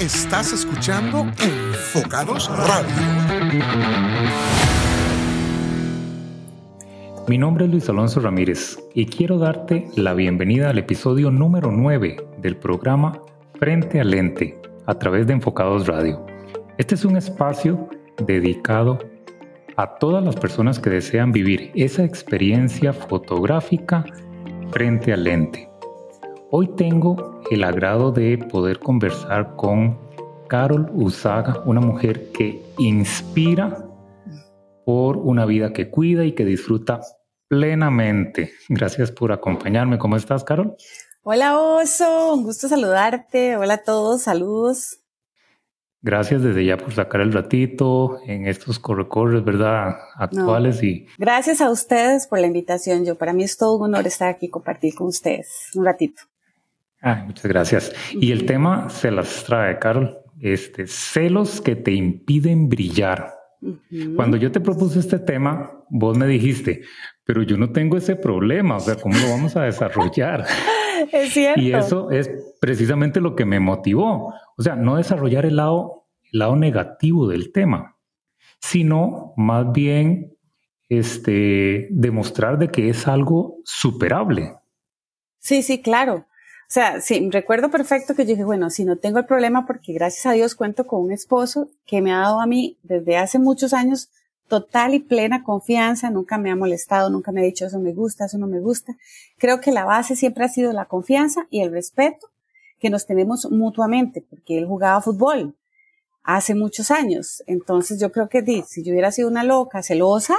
Estás escuchando Enfocados Radio. Mi nombre es Luis Alonso Ramírez y quiero darte la bienvenida al episodio número 9 del programa Frente al Lente a través de Enfocados Radio. Este es un espacio dedicado a todas las personas que desean vivir esa experiencia fotográfica frente al lente. Hoy tengo el agrado de poder conversar con Carol Usaga, una mujer que inspira por una vida que cuida y que disfruta plenamente. Gracias por acompañarme. ¿Cómo estás, Carol? Hola, Oso. Un gusto saludarte. Hola a todos. Saludos. Gracias desde ya por sacar el ratito en estos correcorres, ¿verdad? Actuales y... Gracias a ustedes por la invitación. Yo, para mí es todo un honor estar aquí y compartir con ustedes un ratito. Ah, muchas gracias. Y el tema se las trae, Carol. Este, celos que te impiden brillar. Cuando yo te propuse este tema, vos me dijiste, pero yo no tengo ese problema, o sea, ¿cómo lo vamos a desarrollar? es cierto. Y eso es precisamente lo que me motivó. O sea, no desarrollar el lado, el lado negativo del tema, sino más bien este, demostrar de que es algo superable. Sí, sí, claro. O sea, sí, recuerdo perfecto que yo dije, bueno, si no tengo el problema, porque gracias a Dios cuento con un esposo que me ha dado a mí desde hace muchos años total y plena confianza, nunca me ha molestado, nunca me ha dicho eso me gusta, eso no me gusta. Creo que la base siempre ha sido la confianza y el respeto que nos tenemos mutuamente, porque él jugaba fútbol hace muchos años. Entonces yo creo que si yo hubiera sido una loca, celosa,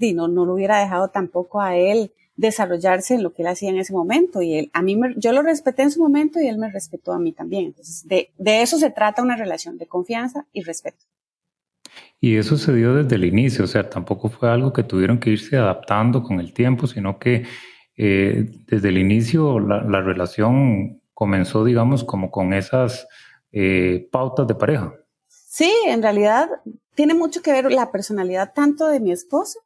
no, no lo hubiera dejado tampoco a él desarrollarse en lo que él hacía en ese momento. Y él, a mí, yo lo respeté en su momento y él me respetó a mí también. Entonces, de, de eso se trata una relación de confianza y respeto. Y eso se dio desde el inicio, o sea, tampoco fue algo que tuvieron que irse adaptando con el tiempo, sino que eh, desde el inicio la, la, relación comenzó, digamos, como con esas eh, pautas de pareja. Sí, en realidad tiene mucho que ver la personalidad tanto de mi esposo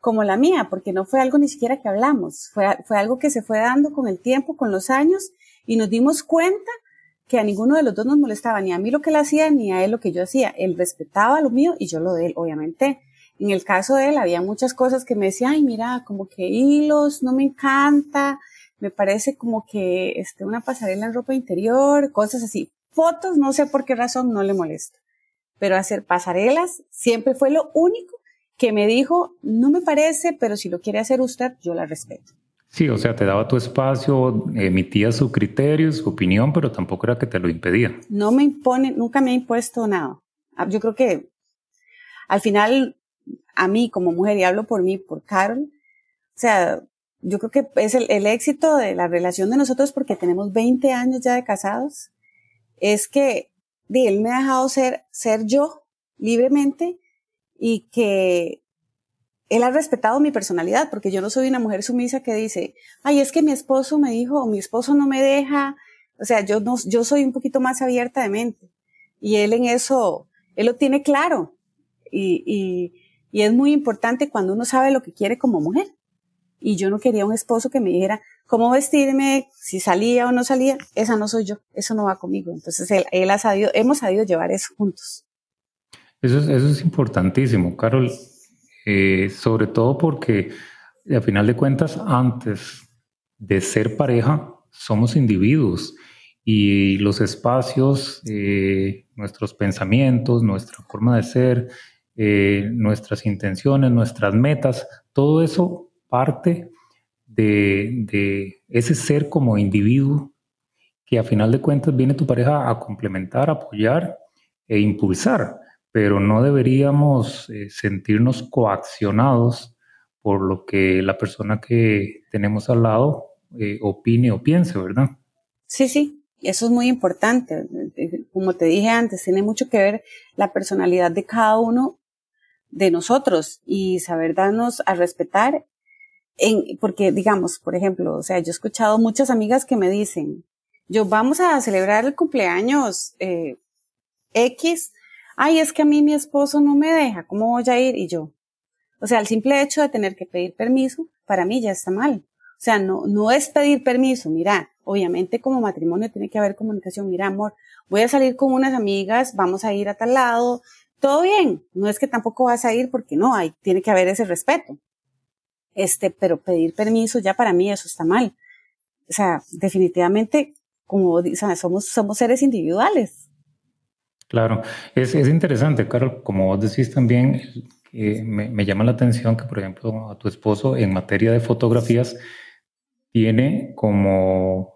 como la mía, porque no fue algo ni siquiera que hablamos, fue, fue algo que se fue dando con el tiempo, con los años, y nos dimos cuenta que a ninguno de los dos nos molestaba, ni a mí lo que él hacía, ni a él lo que yo hacía. Él respetaba lo mío y yo lo de él, obviamente. En el caso de él había muchas cosas que me decía, ay, mira, como que hilos, no me encanta, me parece como que este, una pasarela en ropa interior, cosas así. Fotos, no sé por qué razón, no le molesta. Pero hacer pasarelas siempre fue lo único que me dijo, no me parece, pero si lo quiere hacer usted, yo la respeto. Sí, o sea, te daba tu espacio, emitía su criterio, su opinión, pero tampoco era que te lo impedía. No me impone, nunca me ha impuesto nada. Ah, yo creo que al final, a mí como mujer, y hablo por mí, por Carol, o sea, yo creo que es el, el éxito de la relación de nosotros porque tenemos 20 años ya de casados, es que de él me ha dejado ser, ser yo libremente y que él ha respetado mi personalidad, porque yo no soy una mujer sumisa que dice, ay, es que mi esposo me dijo, mi esposo no me deja. O sea, yo no, yo soy un poquito más abierta de mente. Y él en eso, él lo tiene claro. Y, y, y es muy importante cuando uno sabe lo que quiere como mujer. Y yo no quería un esposo que me dijera cómo vestirme, si salía o no salía. Esa no soy yo, eso no va conmigo. Entonces él, él ha sabido, hemos sabido llevar eso juntos. Eso es, eso es importantísimo, Carol, eh, sobre todo porque a final de cuentas, antes de ser pareja, somos individuos y los espacios, eh, nuestros pensamientos, nuestra forma de ser, eh, nuestras intenciones, nuestras metas, todo eso parte de, de, ese ser como individuo que a final de cuentas viene tu pareja a complementar, apoyar e impulsar pero no deberíamos eh, sentirnos coaccionados por lo que la persona que tenemos al lado eh, opine o piense, ¿verdad? Sí, sí, eso es muy importante. Como te dije antes, tiene mucho que ver la personalidad de cada uno de nosotros y saber darnos a respetar. Porque, digamos, por ejemplo, o sea, yo he escuchado muchas amigas que me dicen, yo vamos a celebrar el cumpleaños eh, X ay, es que a mí mi esposo no me deja, ¿cómo voy a ir? Y yo, o sea, el simple hecho de tener que pedir permiso, para mí ya está mal. O sea, no, no es pedir permiso, mira, obviamente como matrimonio tiene que haber comunicación. Mira, amor, voy a salir con unas amigas, vamos a ir a tal lado, todo bien. No es que tampoco vas a ir porque no, hay, tiene que haber ese respeto. Este, pero pedir permiso ya para mí eso está mal. O sea, definitivamente, como o sea, somos, somos seres individuales. Claro, es, es interesante, Carol, como vos decís también, me, me, llama la atención que, por ejemplo, a tu esposo en materia de fotografías tiene como,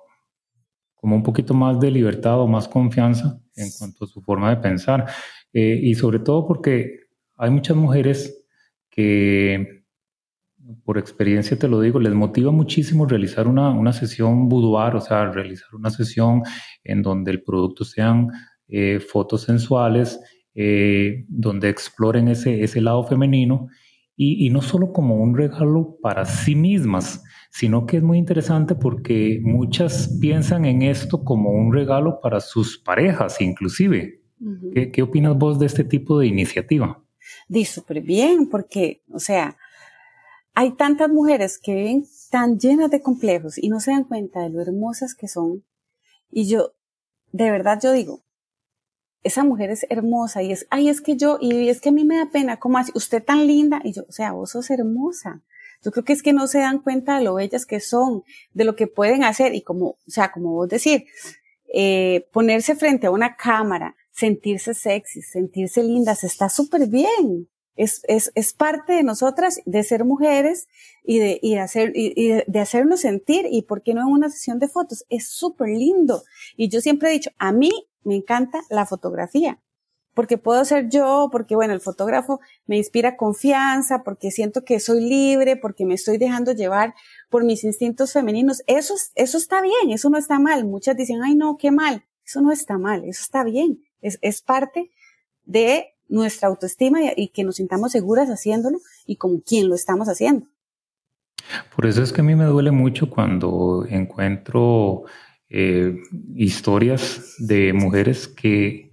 como un poquito más de libertad o más confianza en cuanto a su forma de pensar. Eh, y sobre todo porque hay muchas mujeres que, por experiencia te lo digo, les motiva muchísimo realizar una, una sesión boudoir, o sea, realizar una sesión en donde el producto sean eh, fotos sensuales, eh, donde exploren ese, ese lado femenino y, y, no solo como un regalo para sí mismas, sino que es muy interesante porque muchas piensan en esto como un regalo para sus parejas inclusive. ¿Qué, ¿Qué, opinas vos de este tipo de iniciativa? Di súper bien, porque, o sea, hay tantas mujeres que viven tan llenas de complejos y no se dan cuenta de lo hermosas que son. Y yo, de verdad yo digo, esa mujer es hermosa y es, ay, es que yo, y es que a mí me da pena, ¿cómo así? Usted tan linda. Y yo, o sea, vos sos hermosa. Yo creo que es que no se dan cuenta de lo bellas que son, de lo que pueden hacer y como, o sea, como vos decir, eh, ponerse frente a una cámara, sentirse sexy, sentirse lindas, está súper bien. Es, es, es parte de nosotras de ser mujeres y de, y hacer, y, de hacernos sentir y por qué no en una sesión de fotos. Es súper lindo. Y yo siempre he dicho, a mí me encanta la fotografía porque puedo ser yo, porque bueno, el fotógrafo me inspira confianza, porque siento que soy libre, porque me estoy dejando llevar por mis instintos femeninos. Eso, eso está bien, eso no está mal. Muchas dicen, ay no, qué mal. Eso no está mal, eso está bien. Es, es parte de nuestra autoestima y, que nos sintamos seguras haciéndolo y con quién lo estamos haciendo. Por eso es que a mí me duele mucho cuando encuentro eh, historias de mujeres que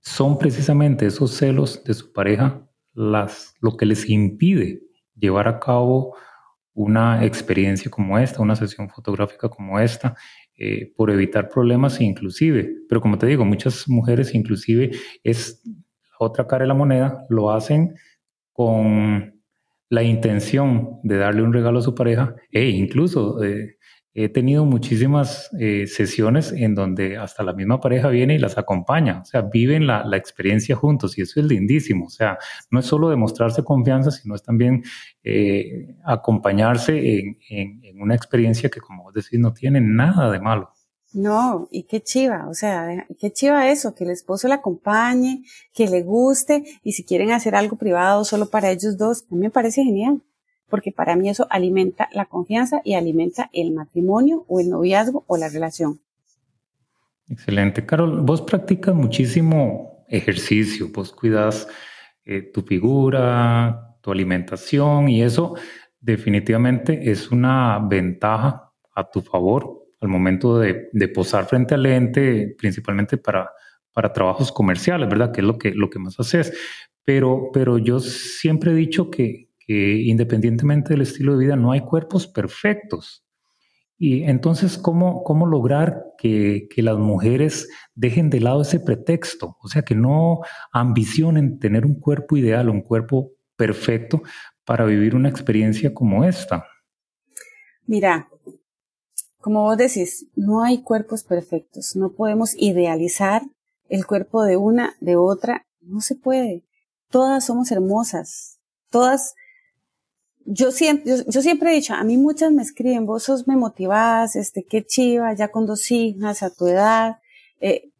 son precisamente esos celos de su pareja las, lo que les impide llevar a cabo una experiencia como esta, una sesión fotográfica como esta, eh, por evitar problemas inclusive. Pero como te digo, muchas mujeres inclusive es otra cara de la moneda, lo hacen con la intención de darle un regalo a su pareja e incluso eh, He tenido muchísimas eh, sesiones en donde hasta la misma pareja viene y las acompaña, o sea, viven la, la, experiencia juntos y eso es lindísimo, o sea, no es solo demostrarse confianza, sino es también eh, acompañarse en, en, en, una experiencia que, como vos decís, no tiene nada de malo. No, y qué chiva, o sea, qué chiva eso, que el esposo la acompañe, que le guste y si quieren hacer algo privado solo para ellos dos, a mí me parece genial porque para mí eso alimenta la confianza y alimenta el matrimonio o el noviazgo o la relación. Excelente. Carol, vos practicas muchísimo ejercicio, vos cuidas eh, tu figura, tu alimentación y eso definitivamente es una ventaja a tu favor al momento de, de posar frente al lente, principalmente para, para trabajos comerciales, ¿verdad? Que es lo que, lo que más haces. Pero, pero yo siempre he dicho que, independientemente del estilo de vida no hay cuerpos perfectos. Y entonces, ¿cómo, cómo lograr que, que, las mujeres dejen de lado ese pretexto? O sea, que no ambicionen tener un cuerpo ideal, un cuerpo perfecto para vivir una experiencia como esta. Mira, como vos decís, no hay cuerpos perfectos. No podemos idealizar el cuerpo de una, de otra. No se puede. Todas somos hermosas. Todas yo siempre, yo, siempre he dicho, a mí muchas me escriben, vos sos me motivás, este, qué chiva, ya con dos hijas a tu edad, eh,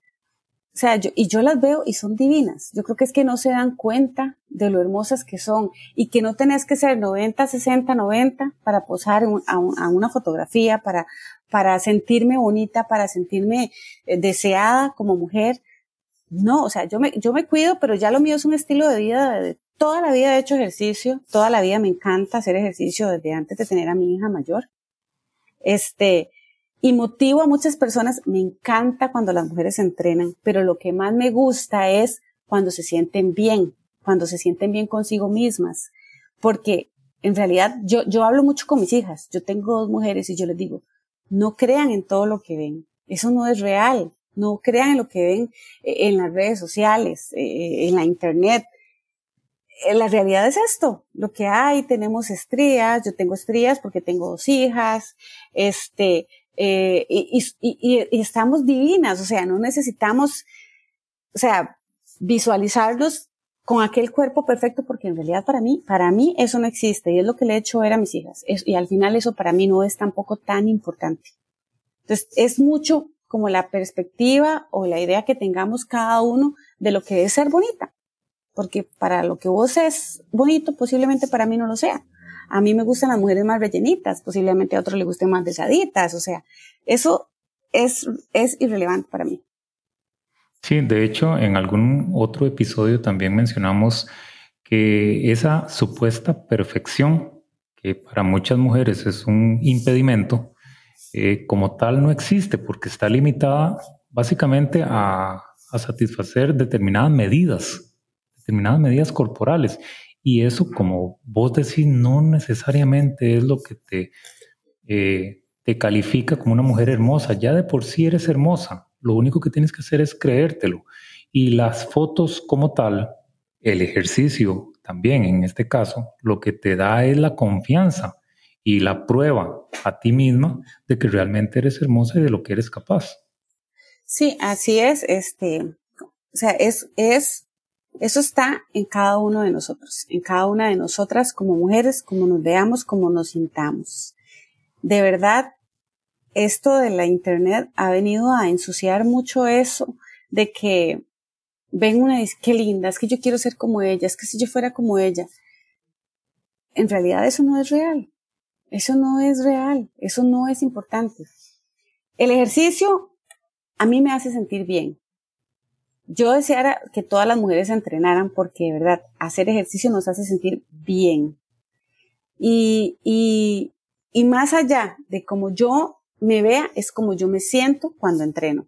o sea, yo, y yo las veo y son divinas. Yo creo que es que no se dan cuenta de lo hermosas que son y que no tenés que ser 90, 60, 90 para posar a, a, una fotografía, para, para sentirme bonita, para sentirme eh, deseada como mujer. No, o sea, yo me, yo me cuido, pero ya lo mío es un estilo de vida de, Toda la vida he hecho ejercicio, toda la vida me encanta hacer ejercicio desde antes de tener a mi hija mayor. Este, y motivo a muchas personas, me encanta cuando las mujeres entrenan, pero lo que más me gusta es cuando se sienten bien, cuando se sienten bien consigo mismas, porque en realidad yo, yo hablo mucho con mis hijas, yo tengo dos mujeres y yo les digo, no crean en todo lo que ven. Eso no es real. No crean en lo que ven eh, en las redes sociales, eh, en la internet. Eh, la realidad es esto, lo que hay, tenemos estrías, yo tengo estrías porque tengo dos hijas, este, y, estamos divinas, o sea, no necesitamos, o sea, visualizarlos con aquel cuerpo perfecto porque en realidad para mí, para mí eso no existe y es lo que le he hecho ver a mis hijas y al final eso para mí no es tampoco tan importante. Entonces es mucho como la perspectiva o la idea que tengamos cada uno de lo que es ser bonita. Porque para lo que vos es bonito, posiblemente para mí no lo sea. A mí me gustan las mujeres más rellenitas, posiblemente a otro le gusten más desaditas. O sea, eso es, es irrelevante para mí. Sí, de hecho, en algún otro episodio también mencionamos que esa supuesta perfección, que para muchas mujeres es un impedimento, eh, como tal no existe porque está limitada básicamente a, satisfacer determinadas medidas, determinadas medidas corporales. Y eso, como vos decís, no necesariamente es lo que te, eh, te califica como una mujer hermosa. Ya de por sí eres hermosa. Lo único que tienes que hacer es creértelo. Y las fotos como tal, el ejercicio también en este caso, lo que te da es la confianza y la prueba a ti misma de que realmente eres hermosa y de lo que eres capaz. Sí, así es. Este, o sea, es, es, eso está en cada uno de nosotros, en cada una de nosotras como mujeres, como nos veamos, como nos sintamos. De verdad, esto de la internet ha venido a ensuciar mucho eso de que ven una y dice, qué linda, es que yo quiero ser como ella, es que si yo fuera como ella. En realidad eso no es real. Eso no es real, eso no es importante. El ejercicio a mí me hace sentir bien. Yo deseara que todas las mujeres entrenaran porque de verdad hacer ejercicio nos hace sentir bien. Y, y, y más allá de cómo yo me vea, es como yo me siento cuando entreno.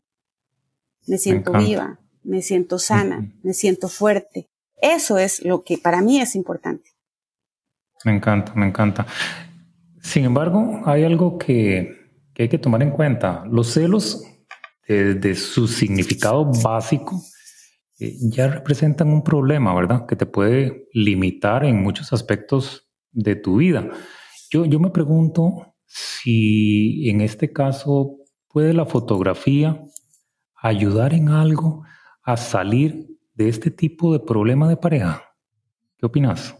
Me siento viva, me siento sana, me siento fuerte. Eso es lo que para mí es importante. Me encanta, me encanta. Sin embargo, hay algo que, hay que tomar en cuenta. Los celos, desde su significado básico, eh, ya representan un problema, ¿verdad? Que te puede limitar en muchos aspectos de tu vida. Yo, yo me pregunto si en este caso puede la fotografía ayudar en algo a salir de este tipo de problema de pareja. ¿Qué opinas?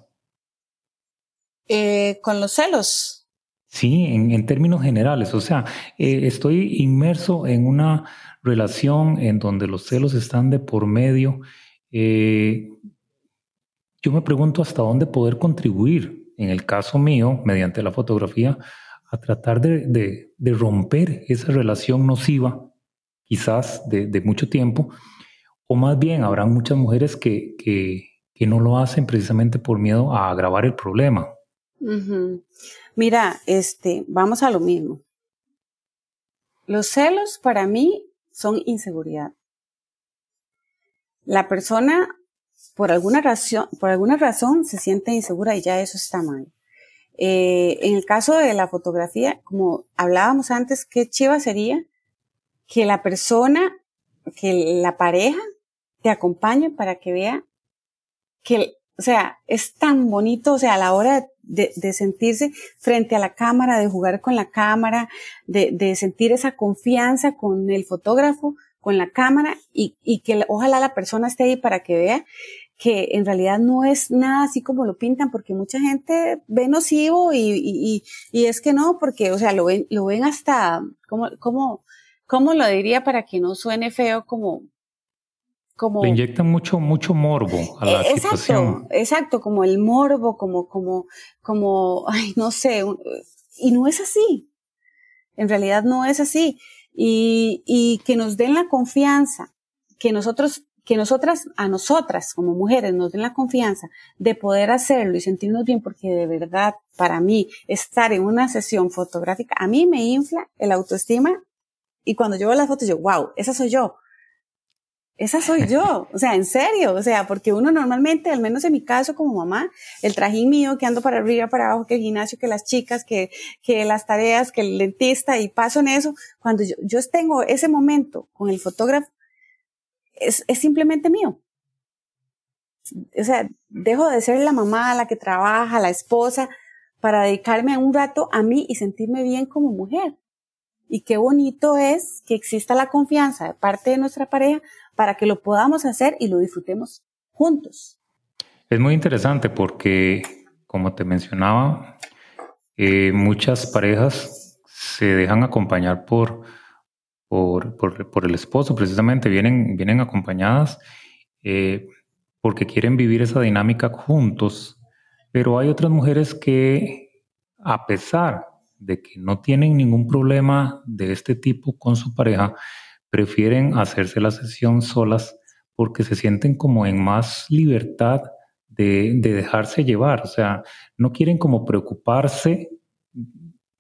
Eh, con los celos. Sí, en, términos generales. O sea, eh, estoy inmerso en una relación en donde los celos están de por medio. Eh, yo me pregunto hasta dónde poder contribuir, en el caso mío, mediante la fotografía, a tratar de, romper esa relación nociva, quizás de, mucho tiempo, o más bien habrán muchas mujeres que, que no lo hacen precisamente por miedo a agravar el problema. Mira, este, vamos a lo mismo. Los celos para mí son inseguridad. La persona por alguna razón, por alguna razón se siente insegura y ya eso está mal. Eh, en el caso de la fotografía, como hablábamos antes, qué chiva sería que la persona, que la pareja te acompañe para que vea que o sea, es tan bonito, o sea, a la hora de, de sentirse frente a la cámara, de jugar con la cámara, de, de, sentir esa confianza con el fotógrafo, con la cámara y, y que ojalá la persona esté ahí para que vea que en realidad no es nada así como lo pintan, porque mucha gente ve nocivo y, y, y es que no, porque, o sea, lo ven, lo ven hasta, ¿cómo, cómo, cómo lo diría para que no suene feo como, como le inyectan mucho mucho morbo a la e, exacto, situación. Exacto, como el morbo, como como como ay, no sé, y no es así. En realidad no es así y y que nos den la confianza, que nosotros que nosotras a nosotras como mujeres nos den la confianza de poder hacerlo y sentirnos bien porque de verdad para mí estar en una sesión fotográfica a mí me infla el autoestima y cuando yo veo las fotos yo wow, esa soy yo esa soy yo, o sea, en serio, o sea, porque uno normalmente, al menos en mi caso como mamá, el trajín mío que ando para arriba, para abajo, que el gimnasio, que las chicas, que, que las tareas, que el dentista y paso en eso, cuando yo, yo tengo ese momento con el fotógrafo, es, es simplemente mío. O sea, dejo de ser la mamá, la que trabaja, la esposa, para dedicarme un rato a mí y sentirme bien como mujer. Y qué bonito es que exista la confianza de parte de nuestra pareja para que lo podamos hacer y lo disfrutemos juntos. Es muy interesante porque, como te mencionaba, eh, muchas parejas se dejan acompañar por, por, por, el esposo, precisamente vienen, vienen acompañadas eh, porque quieren vivir esa dinámica juntos, pero hay otras mujeres que, a pesar de que no tienen ningún problema de este tipo con su pareja, prefieren hacerse la sesión solas porque se sienten como en más libertad de, dejarse llevar. O sea, no quieren como preocuparse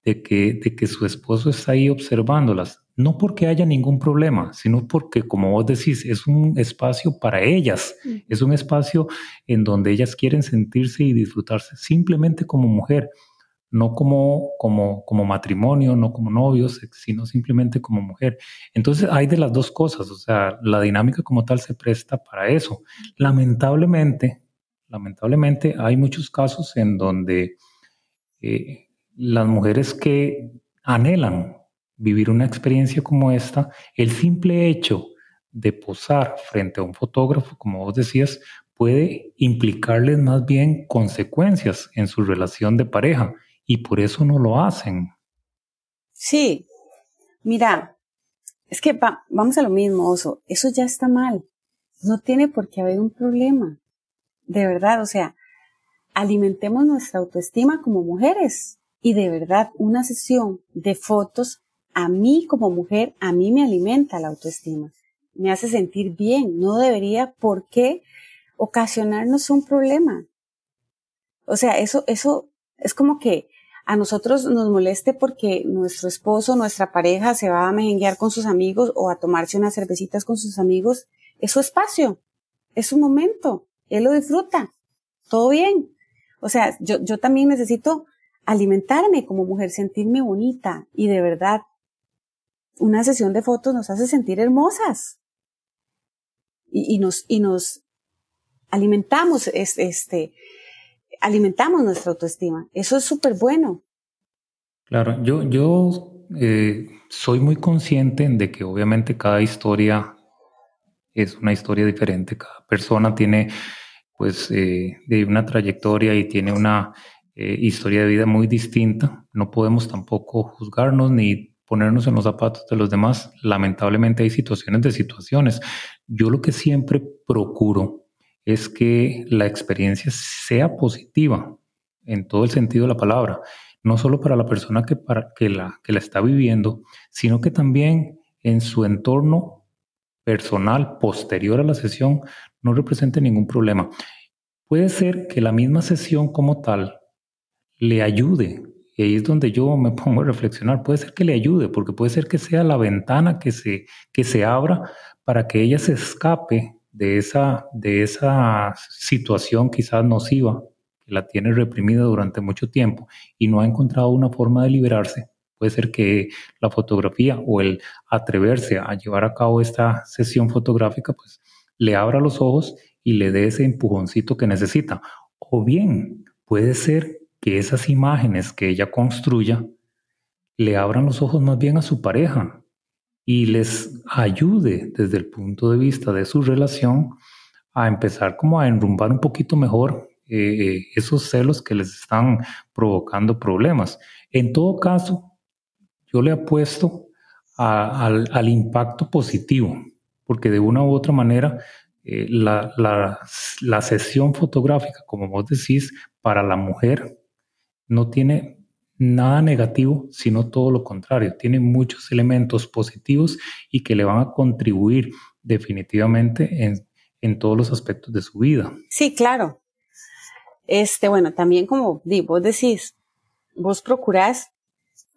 de que, de que su esposo está ahí observándolas. No porque haya ningún problema, sino porque, como vos decís, es un espacio para ellas, es un espacio en donde ellas quieren sentirse y disfrutarse simplemente como mujer no como, como, como matrimonio, no como novios, sino simplemente como mujer. Entonces hay de las dos cosas, o sea, la dinámica como tal se presta para eso. Lamentablemente, lamentablemente hay muchos casos en donde eh, las mujeres que anhelan vivir una experiencia como esta, el simple hecho de posar frente a un fotógrafo, como vos decías, puede implicarles más bien consecuencias en su relación de pareja y por eso no lo hacen. Sí, mira, es que vamos a lo mismo, Oso, eso ya está mal. No tiene por qué haber un problema. De verdad, o sea, alimentemos nuestra autoestima como mujeres. Y de verdad, una sesión de fotos a mí como mujer, a mí me alimenta la autoestima. Me hace sentir bien. No debería por qué ocasionarnos un problema. O sea, eso, eso es como que a nosotros nos moleste porque nuestro esposo, nuestra pareja se va a mejenguear con sus amigos o a tomarse unas cervecitas con sus amigos, es su espacio, es su momento, él lo disfruta, todo bien. O sea, yo, yo también necesito alimentarme como mujer, sentirme bonita y de verdad, una sesión de fotos nos hace sentir hermosas y, y nos, y nos alimentamos este, alimentamos nuestra autoestima. Eso es súper bueno. Claro, yo, yo eh, soy muy consciente de que obviamente cada historia es una historia diferente, cada persona tiene pues eh, una trayectoria y tiene una eh, historia de vida muy distinta. No podemos tampoco juzgarnos ni ponernos en los zapatos de los demás. Lamentablemente hay situaciones de situaciones. Yo lo que siempre procuro es que la experiencia sea positiva en todo el sentido de la palabra, no solo para la persona que, para, que, la, que la está viviendo, sino que también en su entorno personal posterior a la sesión no represente ningún problema. Puede ser que la misma sesión como tal le ayude, y ahí es donde yo me pongo a reflexionar, puede ser que le ayude, porque puede ser que sea la ventana que se, que se abra para que ella se escape de esa, de esa situación quizás nociva que la tiene reprimida durante mucho tiempo y no ha encontrado una forma de liberarse, puede ser que la fotografía o el atreverse a llevar a cabo esta sesión fotográfica, pues le abra los ojos y le dé ese empujoncito que necesita. O bien puede ser que esas imágenes que ella construya le abran los ojos más bien a su pareja, y les ayude desde el punto de vista de su relación a empezar como a enrumbar un poquito mejor eh, eh, esos celos que les están provocando problemas. En todo caso, yo le apuesto al, impacto positivo, porque de una u otra manera eh, la, la, la sesión fotográfica, como vos decís, para la mujer no tiene nada negativo, sino todo lo contrario. Tiene muchos elementos positivos y que le van a contribuir definitivamente en, en todos los aspectos de su vida. Sí, claro. Este, bueno, también como vos decís, vos procurás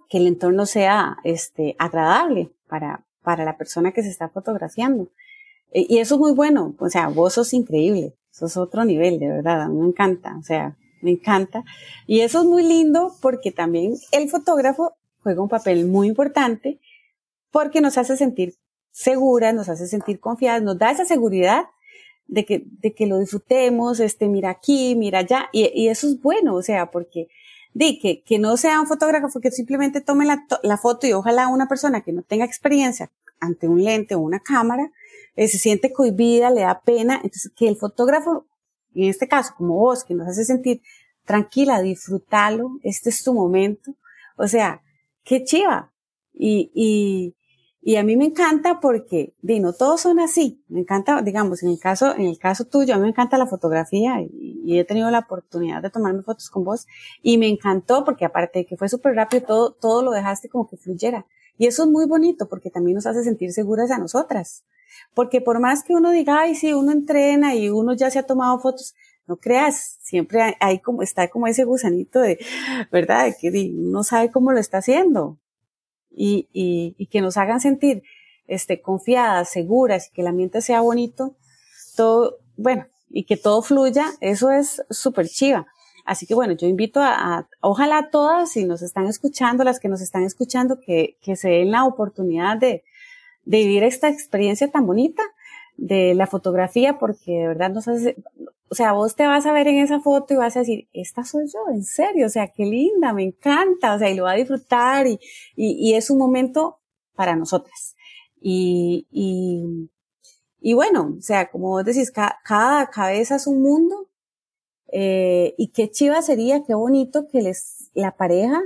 que el entorno sea este, agradable para, para la persona que se está fotografiando. E, y eso es muy bueno, o sea, vos sos increíble, sos otro nivel, de verdad, a mí me encanta, o sea, me encanta. Y eso es muy lindo porque también el fotógrafo juega un papel muy importante porque nos hace sentir seguras, nos hace sentir confiadas, nos da esa seguridad de que, de que lo disfrutemos, este, mira aquí, mira allá, y, eso es bueno, o sea, porque, di, que, que no sea un fotógrafo que simplemente tome la, la foto y ojalá una persona que no tenga experiencia ante un lente o una cámara, eh, se siente cohibida, le da pena, entonces que el fotógrafo, en este caso, como vos, que nos hace sentir tranquila, disfrútalo, este es tu momento, o sea, qué chiva, y, y, y a mí me encanta porque, di, no todos son así. Me encanta, digamos, en el caso, en el caso tuyo, a mí me encanta la fotografía y, he tenido la oportunidad de tomarme fotos con vos y me encantó porque aparte de que fue súper rápido, todo, todo lo dejaste como que fluyera. Y eso es muy bonito porque también nos hace sentir seguras a nosotras. Porque por más que uno diga, ay, sí, uno entrena y uno ya se ha tomado fotos, no creas, siempre hay, como, está como ese gusanito de, ¿verdad? De que uno sabe cómo lo está haciendo y, y, y que nos hagan sentir este, confiadas, seguras y que el ambiente sea bonito, todo, bueno, y que todo fluya, eso es súper chiva. Así que bueno, yo invito a, ojalá a todas, si nos están escuchando, las que nos están escuchando, que, que se den la oportunidad de, de vivir esta experiencia tan bonita de la fotografía, porque de verdad nos hace, o sea, vos te vas a ver en esa foto y vas a decir, esta soy yo, en serio, o sea, qué linda, me encanta, o sea, y lo va a disfrutar y, y, y es un momento para nosotras. Y, y, y bueno, o sea, como vos decís, cada cabeza es un mundo, eh, y qué chiva sería, qué bonito que les, la pareja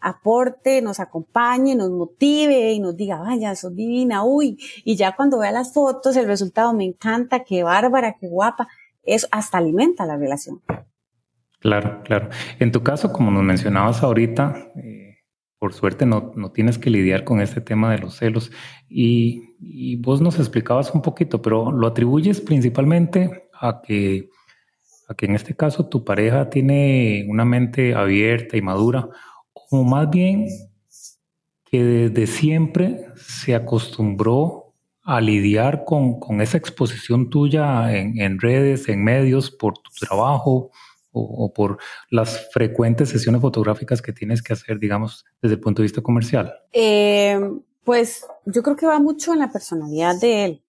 aporte, nos acompañe, nos motive y nos diga, vaya, sos divina, uy, y ya cuando vea las fotos, el resultado me encanta, qué bárbara, qué guapa, eso hasta alimenta la relación. Claro, claro. En tu caso, como nos mencionabas ahorita, eh, por suerte no, no, tienes que lidiar con este tema de los celos y, y vos nos explicabas un poquito, pero lo atribuyes principalmente a que, a que en este caso tu pareja tiene una mente abierta y madura o más bien que desde siempre se acostumbró a lidiar con, con esa exposición tuya en, en, redes, en medios, por tu trabajo o, por las frecuentes sesiones fotográficas que tienes que hacer, digamos, desde el punto de vista comercial? Eh, pues yo creo que va mucho en la personalidad de él.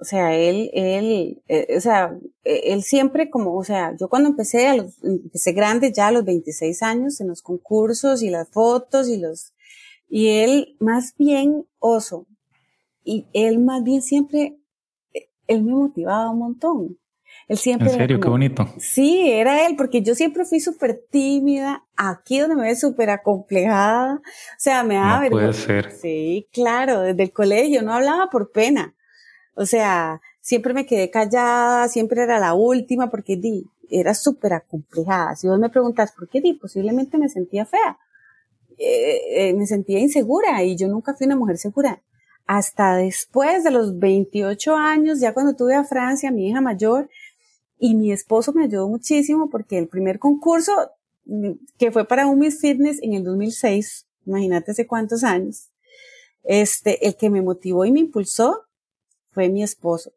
O sea, él, él, eh, o sea, eh, él siempre como, o sea, yo cuando empecé a los, empecé grande ya a los 26 años en los concursos y las fotos y los, y él más bien oso. Y él más bien siempre, eh, él me motivaba un montón. Él siempre. En serio, qué bonito. Sí, era él, porque yo siempre fui súper tímida, aquí donde me ve súper acomplejada. O sea, me daba no Puede ser. Sí, claro, desde el colegio no hablaba por pena. O sea, siempre me quedé callada, siempre era la última porque di, era súper acomplejada. Si vos me preguntas por qué di, posiblemente me sentía fea. Eh, eh, me sentía insegura y yo nunca fui una mujer segura. Hasta después de los 28 años, ya cuando tuve a Francia, mi hija mayor, y mi esposo me ayudó muchísimo porque el primer concurso mm, que fue para un Miss Fitness en el 2006, imagínate hace cuántos años, este, el que me motivó y me impulsó fue mi esposo.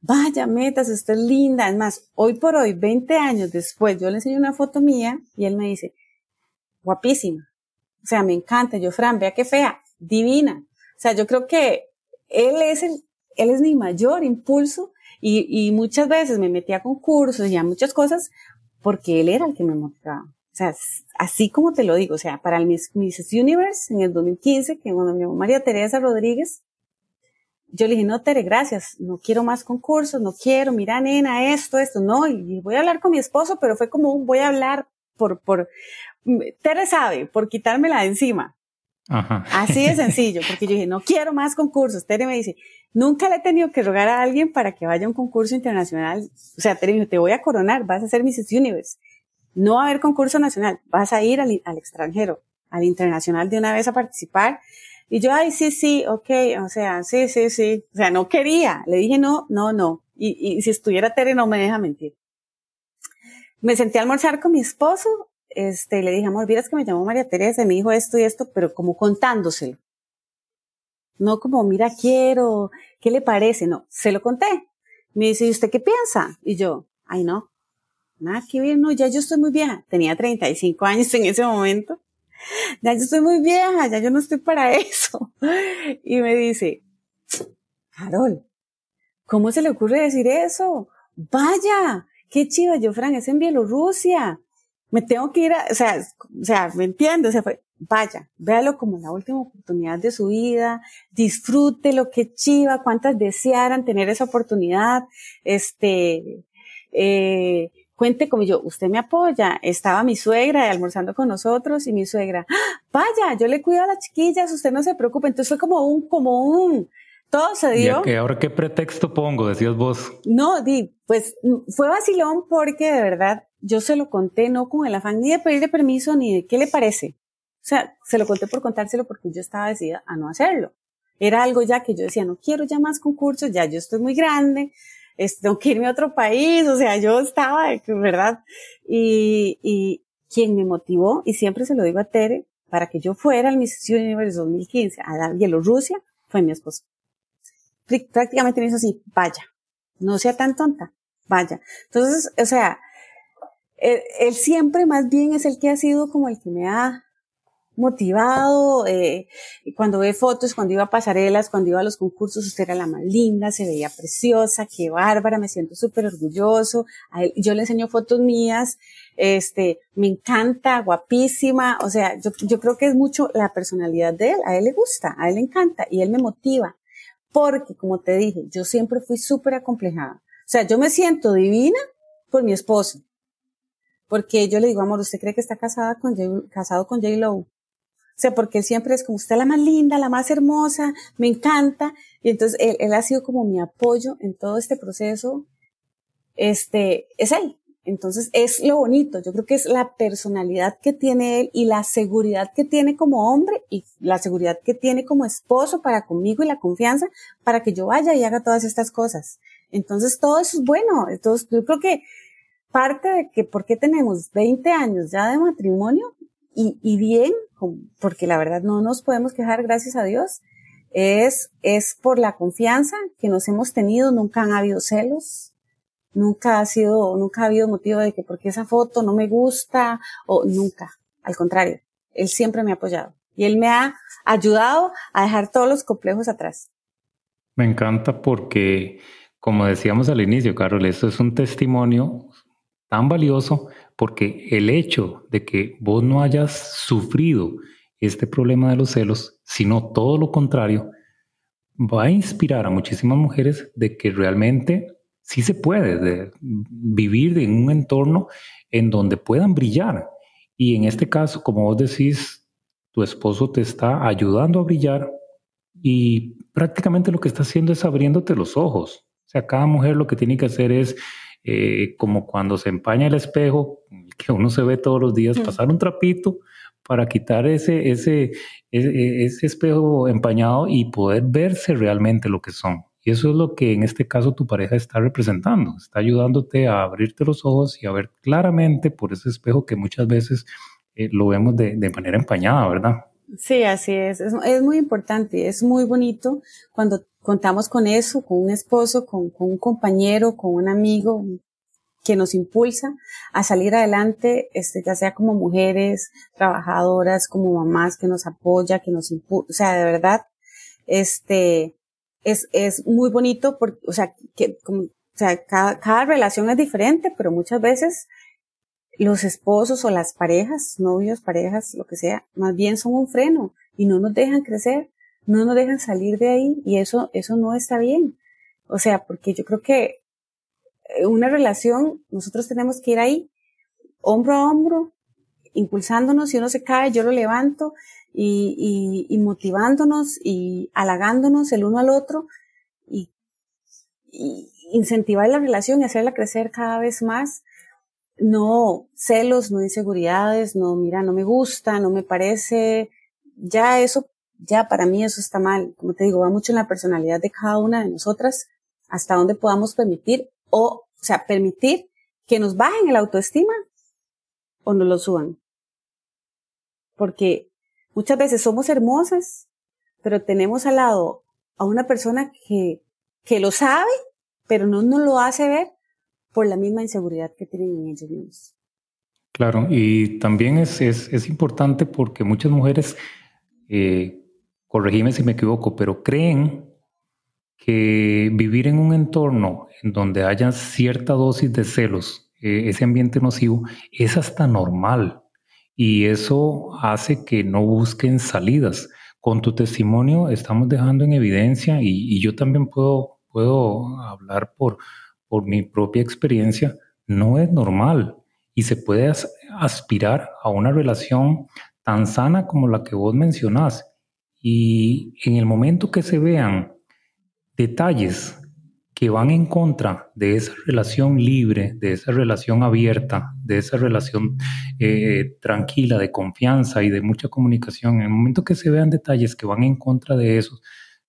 Vaya, metas, usted es linda. Es más, hoy por hoy, 20 años después, yo le enseño una foto mía y él me dice, guapísima. O sea, me encanta. Yo, Fran, vea qué fea, divina. O sea, yo creo que él es el, él es mi mayor impulso y, muchas veces me metía a concursos y a muchas cosas porque él era el que me motivaba. O sea, así como te lo digo, o sea, para el Miss, Universe en el 2015, que cuando mi mamá María Teresa Rodríguez, yo le dije, no, Tere, gracias, no quiero más concursos, no quiero, mira, nena, esto, esto, no, y voy a hablar con mi esposo, pero fue como un voy a hablar por, por, Tere sabe, por quitármela de encima. Ajá. Así de sencillo, porque yo dije, no quiero más concursos. Tere me dice, nunca le he tenido que rogar a alguien para que vaya a un concurso internacional. O sea, Tere me dijo, te voy a coronar, vas a ser Mrs. Universe. No va a haber concurso nacional, vas a ir al, al extranjero, al internacional de una vez a participar y yo, ay, sí, sí, ok, o sea, sí, sí, sí. O sea, no quería. Le dije no, no, no. Y, y si estuviera Tere, no me deja mentir. Me senté a almorzar con mi esposo. Este, le dije, amor, vieras que me llamó María Teresa y me dijo esto y esto, pero como contándoselo. No como, mira, quiero, ¿qué le parece? No, se lo conté. Me dice, ¿y usted qué piensa? Y yo, ay, no, nada que ver, no, ya yo estoy muy vieja. Tenía 35 años en ese momento. Ya yo estoy muy vieja, ya yo no estoy para eso. Y me dice, Carol, ¿cómo se le ocurre decir eso? Vaya, qué chiva, yo, Fran, es en Bielorrusia. Me tengo que ir a, o sea, o sea, ¿me entiendes? O sea, fue, vaya, véalo como la última oportunidad de su vida, disfrute lo que chiva, cuántas desearan tener esa oportunidad, este, eh, cuente como yo, usted me apoya, estaba mi suegra almorzando con nosotros y mi suegra, ¡Ah! vaya, yo le cuido a las chiquillas, usted no se preocupe, entonces fue como un, como un, todo se dio. ¿Y ahora qué pretexto pongo? Decías vos. No, di, pues fue vacilón porque de verdad yo se lo conté no con el afán ni de pedirle permiso ni de qué le parece. O sea, se lo conté por contárselo porque yo estaba decidida a no hacerlo. Era algo ya que yo decía, no quiero ya más concursos, ya yo estoy muy grande, este, tengo que irme a otro país, o sea, yo estaba, ¿verdad? Y, y quien me motivó, y siempre se lo digo a Tere, para que yo fuera al Miss Universe 2015 a la Bielorrusia, fue mi esposo. Prácticamente me hizo así, vaya, no sea tan tonta, vaya. Entonces, o sea, él, él, siempre más bien es el que ha sido como el que me ha motivado, eh, cuando ve fotos, cuando iba a pasarelas, cuando iba a los concursos, usted era la más linda, se veía preciosa, qué bárbara, me siento súper orgulloso. yo le enseño fotos mías, este, me encanta, guapísima, o sea, yo, yo creo que es mucho la personalidad de él, a él le gusta, a él le encanta y él me motiva, porque como te dije, yo siempre fui súper acomplejada. O sea, yo me siento divina por mi esposo. Porque yo le digo, amor, ¿usted cree que está casada con casado con J. Lowe? O sea, porque siempre es como usted la más linda, la más hermosa, me encanta. Y entonces él, él ha sido como mi apoyo en todo este proceso. Este, es él. Entonces es lo bonito. Yo creo que es la personalidad que tiene él y la seguridad que tiene como hombre y la seguridad que tiene como esposo para conmigo y la confianza para que yo vaya y haga todas estas cosas. Entonces todo eso es bueno. Entonces yo creo que parte de que por qué tenemos 20 años ya de matrimonio y, bien, porque la verdad no nos podemos quejar, gracias a Dios, es, es por la confianza que nos hemos tenido, nunca han habido celos, nunca ha sido, nunca ha habido motivo de que porque esa foto no me gusta, o nunca, al contrario, él siempre me ha apoyado y él me ha ayudado a dejar todos los complejos atrás. Me encanta porque, como decíamos al inicio, Carol, esto es un testimonio tan valioso porque el hecho de que vos no hayas sufrido este problema de los celos, sino todo lo contrario, va a inspirar a muchísimas mujeres de que realmente sí se puede vivir en un entorno en donde puedan brillar. Y en este caso, como vos decís, tu esposo te está ayudando a brillar y prácticamente lo que está haciendo es abriéndote los ojos. O sea, cada mujer lo que tiene que hacer es eh, como cuando se empaña el espejo, que uno se ve todos los días, pasar un trapito para quitar ese, ese, ese, ese, espejo empañado y poder verse realmente lo que son. Y eso es lo que en este caso tu pareja está representando, está ayudándote a abrirte los ojos y a ver claramente por ese espejo que muchas veces eh, lo vemos de, de, manera empañada, ¿verdad? Sí, así es. es. es. muy importante, es muy bonito cuando contamos con eso, con un esposo, con, un compañero, con un amigo que nos impulsa a salir adelante, este, ya sea como mujeres, trabajadoras, como mamás, que nos apoya, que nos impulsa, o sea, de verdad, este, es, es muy bonito porque, o sea, que, como, o sea, cada, cada relación es diferente, pero muchas veces los esposos o las parejas, novios, parejas, lo que sea, más bien son un freno y no nos dejan crecer no nos dejan salir de ahí y eso, eso no está bien. O sea, porque yo creo que eh, una relación, nosotros tenemos que ir ahí, hombro a hombro, impulsándonos, si uno se cae, yo lo levanto y, y, motivándonos y halagándonos el uno al otro y, y incentivar la relación y hacerla crecer cada vez más. No celos, no inseguridades, no, mira, no me gusta, no me parece, ya eso ya para mí eso está mal. Como te digo, va mucho en la personalidad de cada una de nosotras, hasta dónde podamos permitir o, o sea, permitir que nos bajen el autoestima o nos lo suban. Porque muchas veces somos hermosas, pero tenemos al lado a una persona que, que lo sabe, pero no nos lo hace ver por la misma inseguridad que tienen en ellos mismos. Claro, y también es, es, es importante porque muchas mujeres, eh, corregime si me equivoco, pero creen que vivir en un entorno en donde haya cierta dosis de celos, eh, ese ambiente nocivo, es hasta normal. Y eso hace que no busquen salidas. Con tu testimonio estamos dejando en evidencia, y, y yo también puedo, puedo hablar por, por mi propia experiencia, no es normal y se puede aspirar a una relación tan sana como la que vos mencionás. Y en el momento que se vean detalles que van en contra de esa relación libre, de esa relación abierta, de esa relación eh, tranquila, de confianza y de mucha comunicación, en el momento que se vean detalles que van en contra de eso,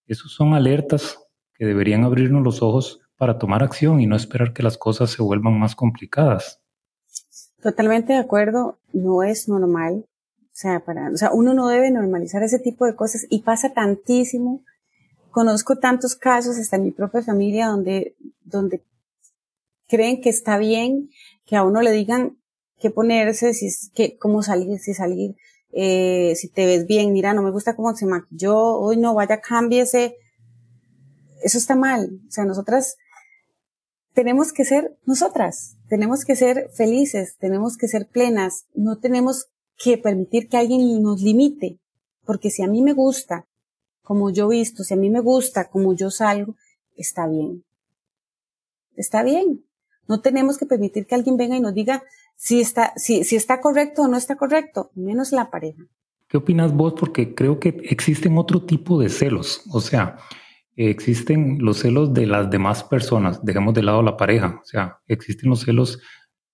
esos son alertas que deberían abrirnos los ojos para tomar acción y no esperar que las cosas se vuelvan más complicadas. Totalmente de acuerdo, no es normal. O sea, para, o sea, uno no debe normalizar ese tipo de cosas y pasa tantísimo. Conozco tantos casos hasta en mi propia familia donde, donde creen que está bien que a uno le digan qué ponerse, si, que, cómo salir, si salir, eh, si te ves bien, mira, no me gusta cómo se maquilló, hoy no, vaya, cámbiese. Eso está mal. O sea, nosotras tenemos que ser nosotras, tenemos que ser felices, tenemos que ser plenas, no tenemos que permitir que alguien nos limite, porque si a mí me gusta como yo visto, si a mí me gusta como yo salgo, está bien. Está bien. No tenemos que permitir que alguien venga y nos diga si está, si, si está correcto o no está correcto, menos la pareja. ¿Qué opinas vos? Porque creo que existen otro tipo de celos. O sea, existen los celos de las demás personas, dejemos de lado la pareja, o sea, existen los celos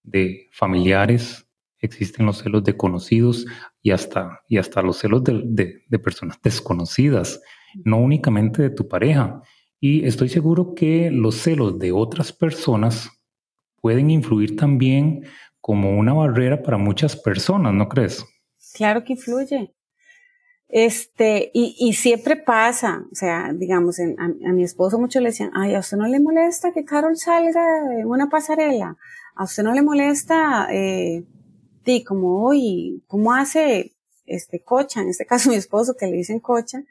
de familiares, existen los celos de conocidos y hasta, y hasta los celos de, personas desconocidas, no únicamente de tu pareja. Y estoy seguro que los celos de otras personas pueden influir también como una barrera para muchas personas, ¿no crees? Claro que influye. Este, y, y siempre pasa, o sea, digamos, a, mi esposo mucho le decían, ay, a usted no le molesta que Carol salga en una pasarela, a usted no le molesta, eh, di, como hoy, ¿cómo hace este Cocha? En este caso mi esposo que le dicen Cocha,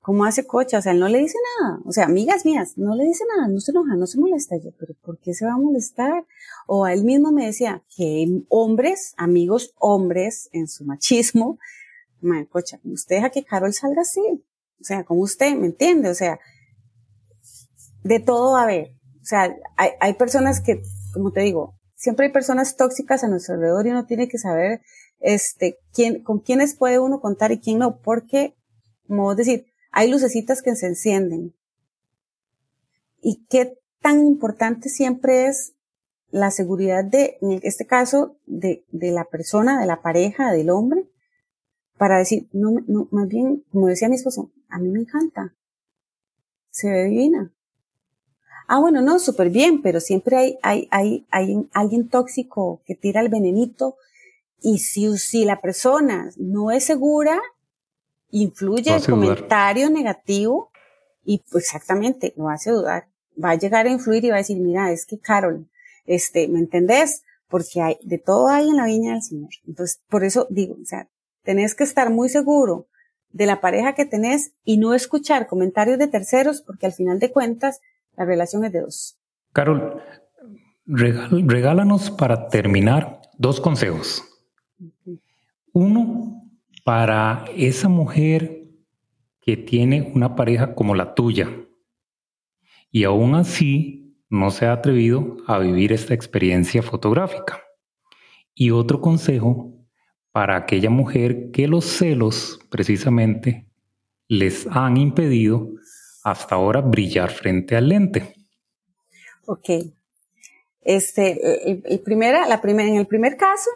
¿cómo hace Cocha? O sea, él no le dice nada, o sea, amigas mías, no le dice nada, no se enoja, no se molesta. Yo, pero ¿por qué se va a molestar? O a él mismo me decía que hombres, amigos hombres, en su machismo, madre, cocha, usted deja que Carol salga así. O sea, como usted, ¿me entiende? O sea, de todo va a haber. O sea, hay, hay personas que, como te digo, siempre hay personas tóxicas a nuestro alrededor y uno tiene que saber, este, quién, con quiénes puede uno contar y quién no, porque, como decir, hay lucecitas que se encienden. Y qué tan importante siempre es la seguridad de, en este caso, de, de la persona, de la pareja, del hombre, para decir, no, no, más bien, como decía mi esposo, a mí me encanta. Se ve divina. Ah, bueno, no, súper bien, pero siempre hay, hay, hay, hay alguien tóxico que tira el venenito y si, si la persona no es segura, influye el comentario negativo y pues exactamente, lo hace dudar. Va a llegar a influir y va a decir, mira, es que Carol, este, ¿me entendés? Porque hay, de todo hay en la viña del Señor. Entonces, por eso digo, o sea, tenés que estar muy seguro de la pareja que tenés y no escuchar comentarios de terceros porque al final de cuentas la relación es de dos. Carol, regálanos para terminar dos consejos. Uno, para esa mujer que tiene una pareja como la tuya y aún así no se ha atrevido a vivir esta experiencia fotográfica. Y otro consejo para aquella mujer que los celos precisamente les han impedido hasta ahora brillar frente al lente. Ok. Este, el, primera, la primera, en el primer caso,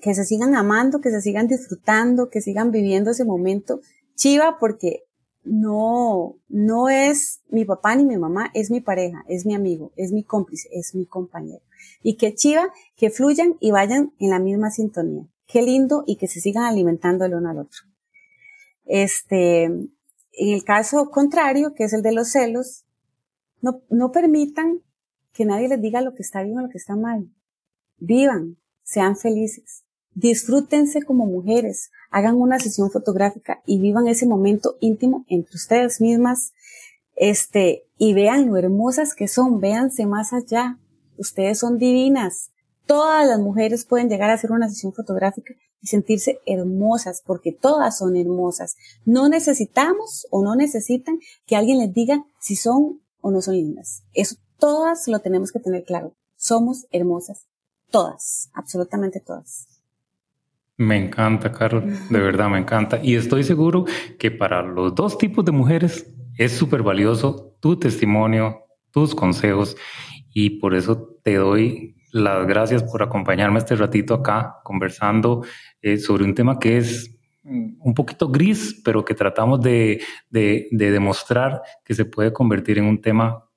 que se sigan amando, que se sigan disfrutando, que sigan viviendo ese momento. Chiva, porque no, no es mi papá ni mi mamá, es mi pareja, es mi amigo, es mi cómplice, es mi compañero y que chiva, que fluyan y vayan en la misma sintonía. Qué lindo y que se sigan alimentando el uno al otro. Este, en el caso contrario, que es el de los celos, no, no permitan que nadie les diga lo que está bien o lo que está mal. Vivan, sean felices, disfrútense como mujeres, hagan una sesión fotográfica y vivan ese momento íntimo entre ustedes mismas, este, y vean lo hermosas que son, véanse más allá. Ustedes son divinas. Todas las mujeres pueden llegar a hacer una sesión fotográfica y sentirse hermosas, porque todas son hermosas. No necesitamos o no necesitan que alguien les diga si son o no son lindas. Eso todas lo tenemos que tener claro. Somos hermosas. Todas, absolutamente todas. Me encanta, Carol, de verdad me encanta. Y estoy seguro que para los dos tipos de mujeres es súper valioso tu testimonio, tus consejos y por eso te doy las gracias por acompañarme este ratito acá conversando eh, sobre un tema que es un poquito gris, pero que tratamos de, de, de demostrar que se puede convertir en un tema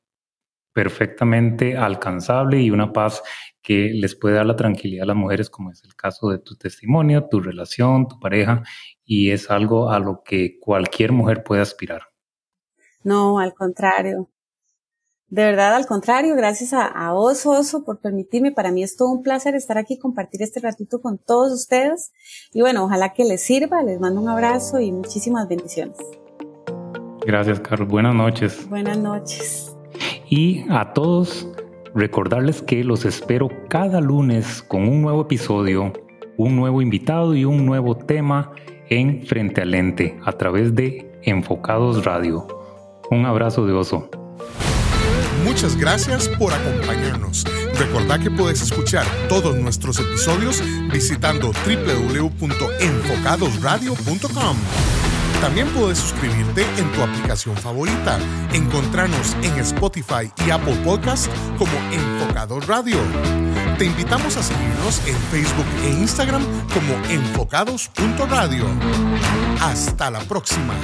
perfectamente alcanzable y una paz que les puede dar la tranquilidad a las mujeres, como es el caso de tu testimonio, tu relación, tu pareja, y es algo a lo que cualquier mujer puede aspirar. No, al contrario. De verdad, al contrario, gracias a, a, Oso Oso por permitirme. Para mí es todo un placer estar aquí y compartir este ratito con todos ustedes. Y bueno, ojalá que les sirva. Les mando un abrazo y muchísimas bendiciones. Gracias, Carlos. Buenas noches. Buenas noches. Y a todos, recordarles que los espero cada lunes con un nuevo episodio, un nuevo invitado y un nuevo tema en Frente al Lente a través de Enfocados Radio. Un abrazo de oso. Muchas gracias por acompañarnos. Recordad que puedes escuchar todos nuestros episodios visitando www.enfocadosradio.com. También puedes suscribirte en tu aplicación favorita. Encontrarnos en Spotify y Apple Podcasts como Enfocados Radio. Te invitamos a seguirnos en Facebook e Instagram como enfocados.radio. Hasta la próxima.